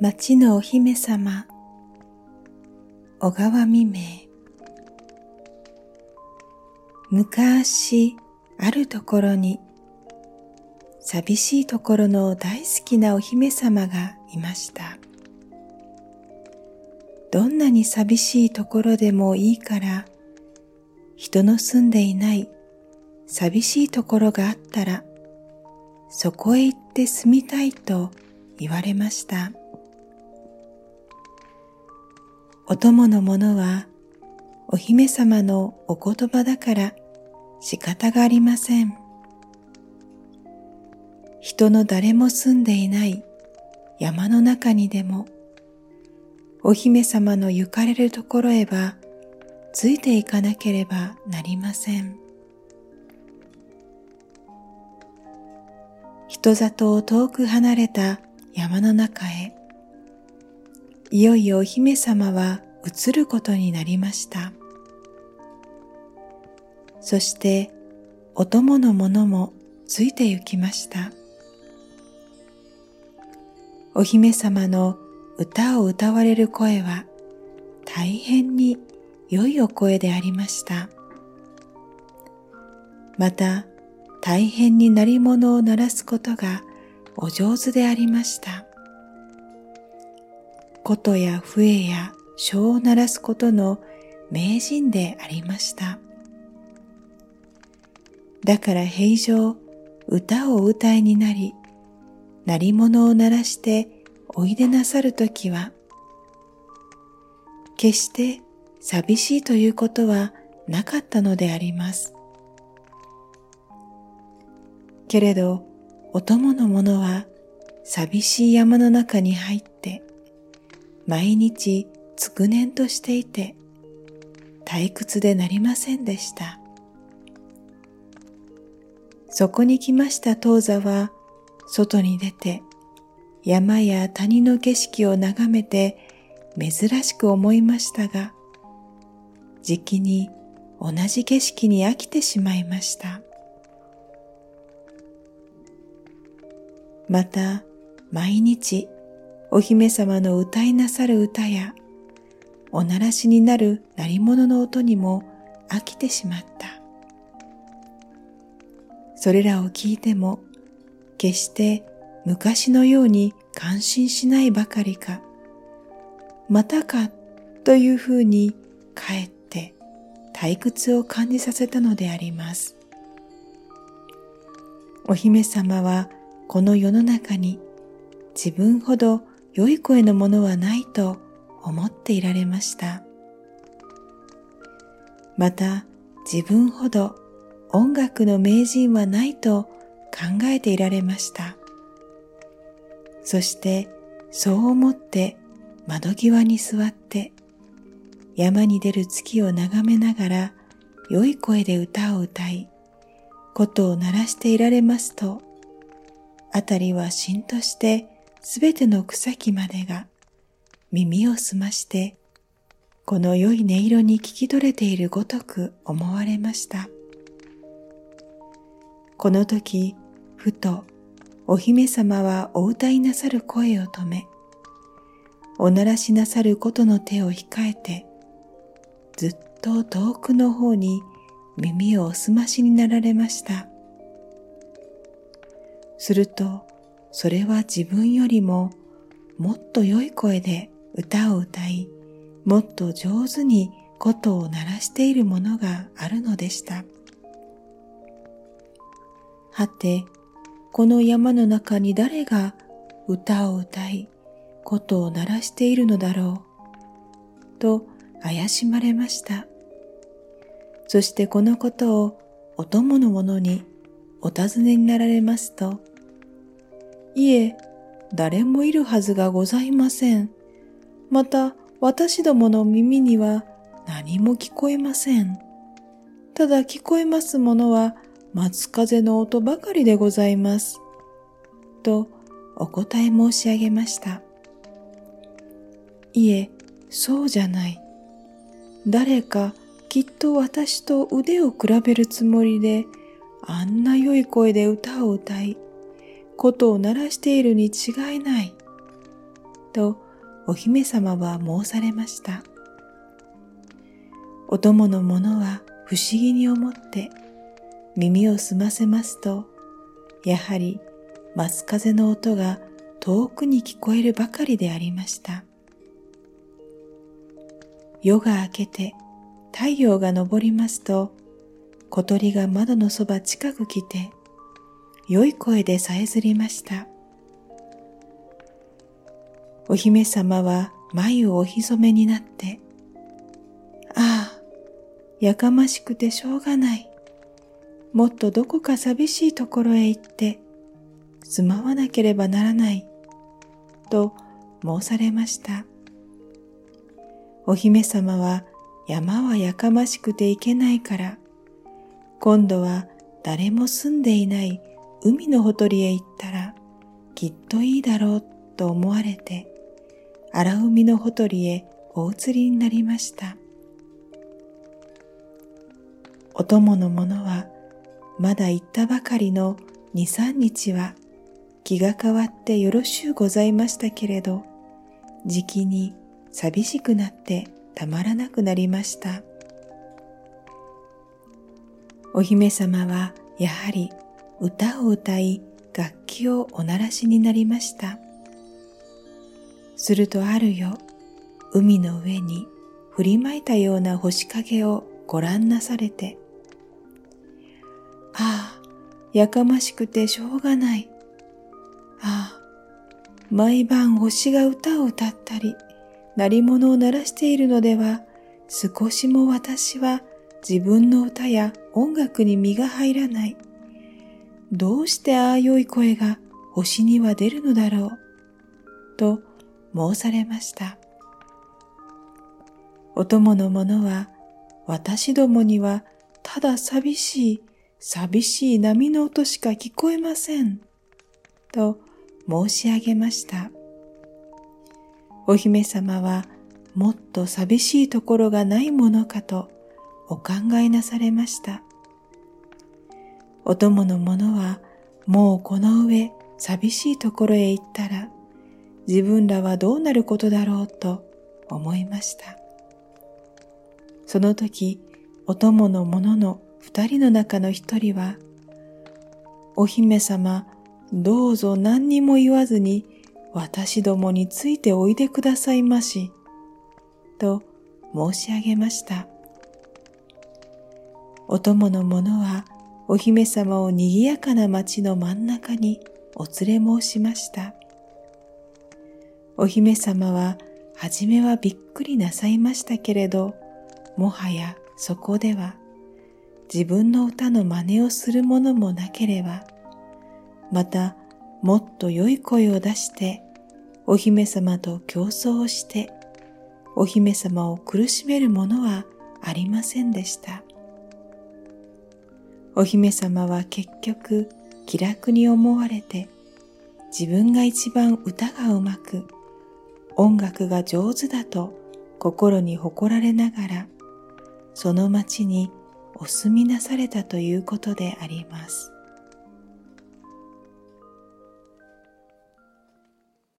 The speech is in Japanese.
町のお姫様小川未明昔あるところに寂しいところの大好きなお姫様がいましたどんなに寂しいところでもいいから人の住んでいない寂しいところがあったらそこへ行って住みたいと言われました。お供の者はお姫様のお言葉だから仕方がありません。人の誰も住んでいない山の中にでもお姫様の行かれるところへはついていかなければなりません。人里を遠く離れた山の中へいよいよお姫様は移ることになりました。そしてお供の者もついて行きました。お姫様の歌を歌われる声は大変に良いお声でありました。また大変に鳴り物を鳴らすことがお上手でありました。琴や笛や章を鳴らすことの名人でありました。だから平常歌を歌いになり、鳴り物を鳴らしておいでなさるときは、決して寂しいということはなかったのであります。けれど、お供の者は寂しい山の中に入って、毎日つ念としていて退屈でなりませんでした。そこに来ました当座は外に出て山や谷の景色を眺めて珍しく思いましたが、じきに同じ景色に飽きてしまいました。また毎日お姫様の歌いなさる歌やおならしになる鳴り物の音にも飽きてしまった。それらを聞いても決して昔のように感心しないばかりか、またかというふうにかえって退屈を感じさせたのであります。お姫様はこの世の中に自分ほど良い声のものはないと思っていられました。また自分ほど音楽の名人はないと考えていられました。そしてそう思って窓際に座って山に出る月を眺めながら良い声で歌を歌い、琴を鳴らしていられますと、あたりはしんとしてすべての草木までが耳を澄ましてこの良い音色に聞き取れているごとく思われました。この時、ふとお姫様はお歌いなさる声を止め、おならしなさることの手を控えて、ずっと遠くの方に耳をお澄ましになられました。すると、それは自分よりももっと良い声で歌を歌い、もっと上手に琴を鳴らしているものがあるのでした。はて、この山の中に誰が歌を歌い、琴を鳴らしているのだろう、と怪しまれました。そしてこのことをお供の者にお尋ねになられますと、いえ、誰もいるはずがございません。また私どもの耳には何も聞こえません。ただ聞こえますものは松風の音ばかりでございます。とお答え申し上げました。いえ、そうじゃない。誰かきっと私と腕を比べるつもりで、あんな良い声で歌を歌い、琴を鳴らしているに違いない。とお姫様は申されました。お供の者は不思議に思って耳を澄ませますと、やはり松風の音が遠くに聞こえるばかりでありました。夜が明けて太陽が昇りますと、小鳥が窓のそば近く来て、良い声でさえずりました。お姫様は眉をおひそめになって、ああ、やかましくてしょうがない。もっとどこか寂しいところへ行って、住まわなければならない。と申されました。お姫様は山はやかましくて行けないから、今度は誰も住んでいない海のほとりへ行ったらきっといいだろうと思われて、荒海のほとりへお移りになりました。お供の者はまだ行ったばかりの二三日は気が変わってよろしゅうございましたけれど、じきに寂しくなってたまらなくなりました。お姫様はやはり歌を歌い楽器をお鳴らしになりました。するとあるよ、海の上に振りまいたような星影をご覧なされて、ああ、やかましくてしょうがない。ああ、毎晩星が歌を歌ったり、鳴り物を鳴らしているのでは、少しも私は自分の歌や音楽に身が入らない。どうしてああ良い声が星には出るのだろう？と申されました。お供の者は私どもにはただ寂しい寂しい波の音しか聞こえません。と申し上げました。お姫様はもっと寂しいところがないものかとお考えなされました。お供の者はもうこの上寂しいところへ行ったら自分らはどうなることだろうと思いました。その時、お供の者の二人の中の一人は、お姫様、どうぞ何にも言わずに私どもについておいでくださいまし、と申し上げました。お供の者はお姫様を賑やかな町の真ん中にお連れ申しました。お姫様ははじめはびっくりなさいましたけれど、もはやそこでは自分の歌の真似をするものもなければ、またもっと良い声を出してお姫様と競争をしてお姫様を苦しめるものはありませんでした。お姫様は結局気楽に思われて自分が一番歌がうまく音楽が上手だと心に誇られながらその町にお住みなされたということであります。